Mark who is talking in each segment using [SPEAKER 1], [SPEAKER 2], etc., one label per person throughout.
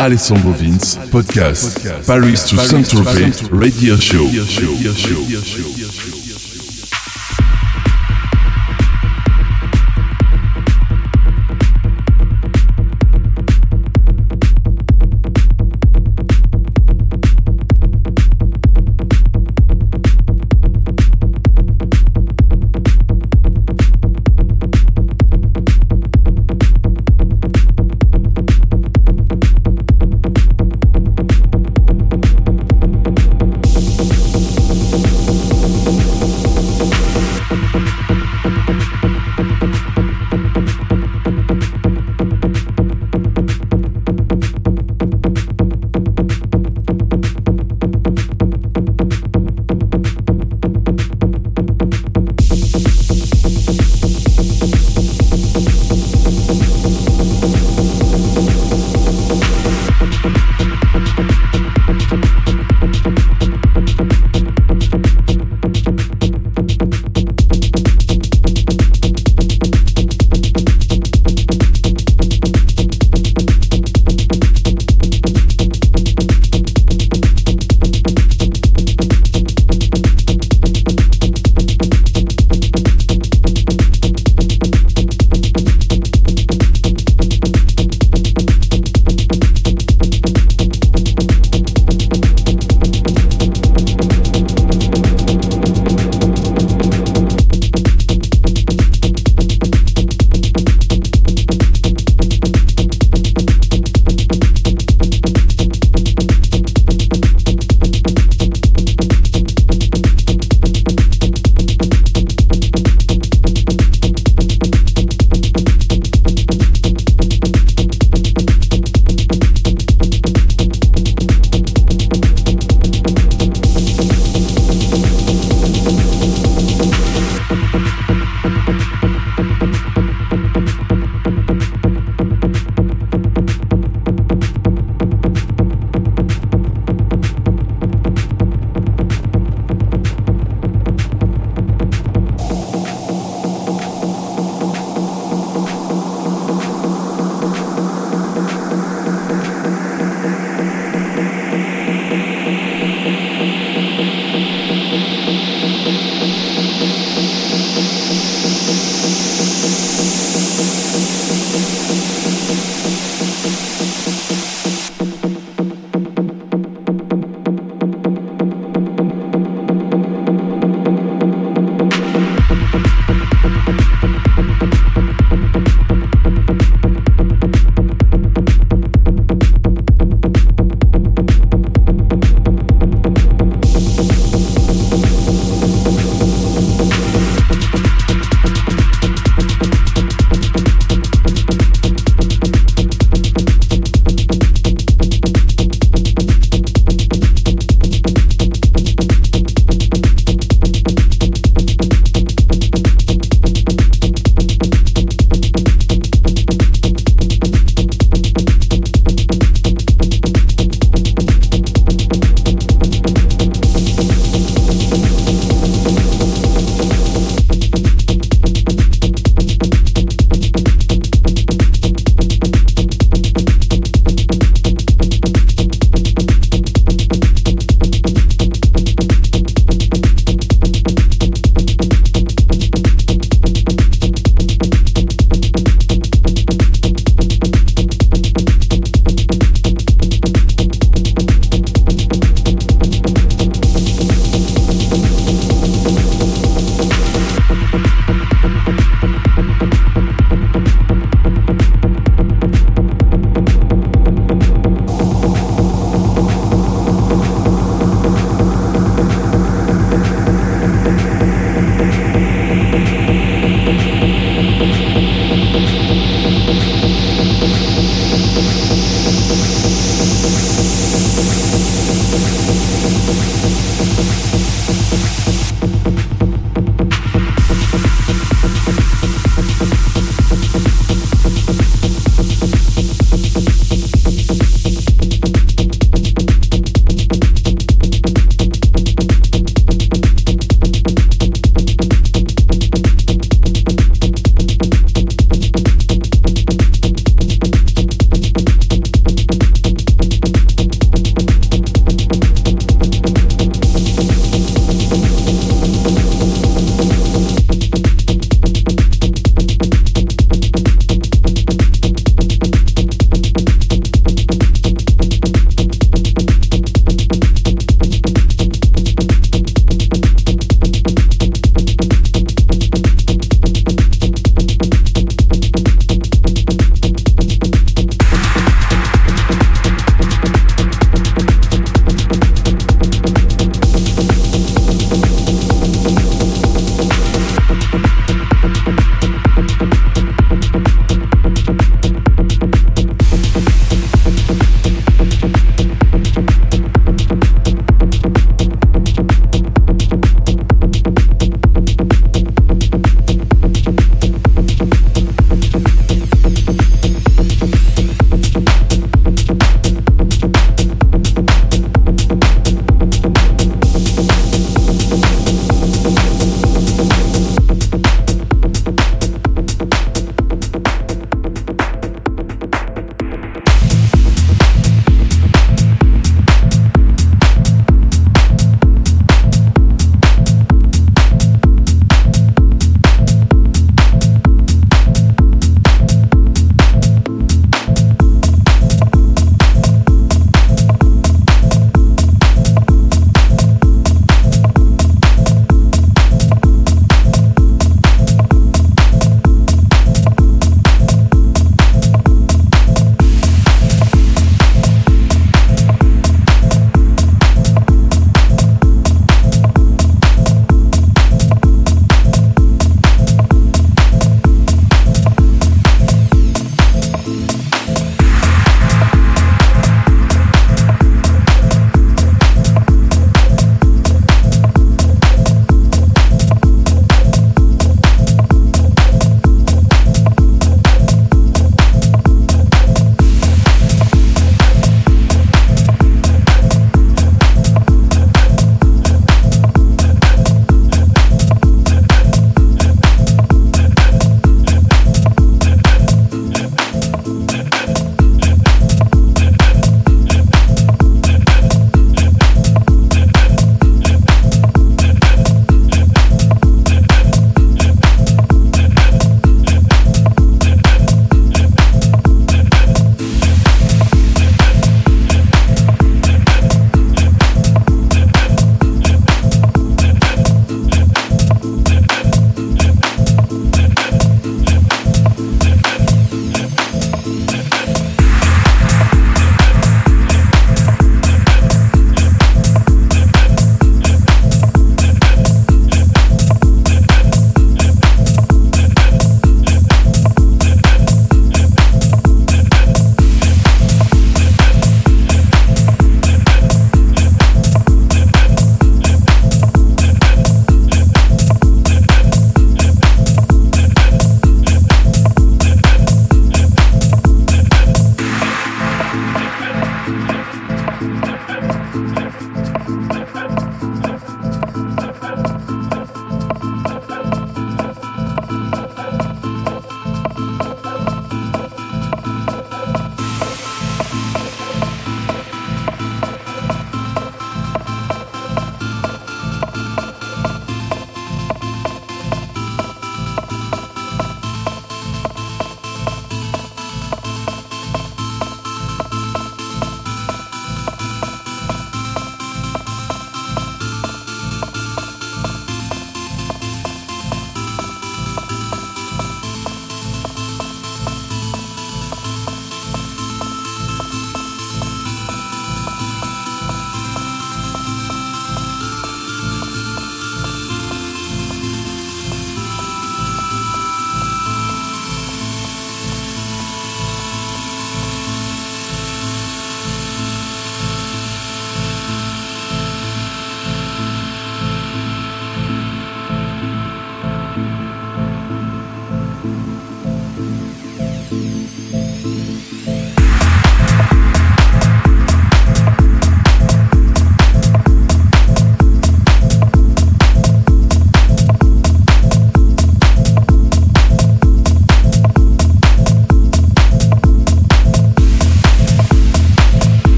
[SPEAKER 1] Alessandro Vince, podcast, Paris to Saint-Tropez, radio show.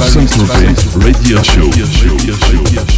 [SPEAKER 1] Radio show. Radio show. Radio show.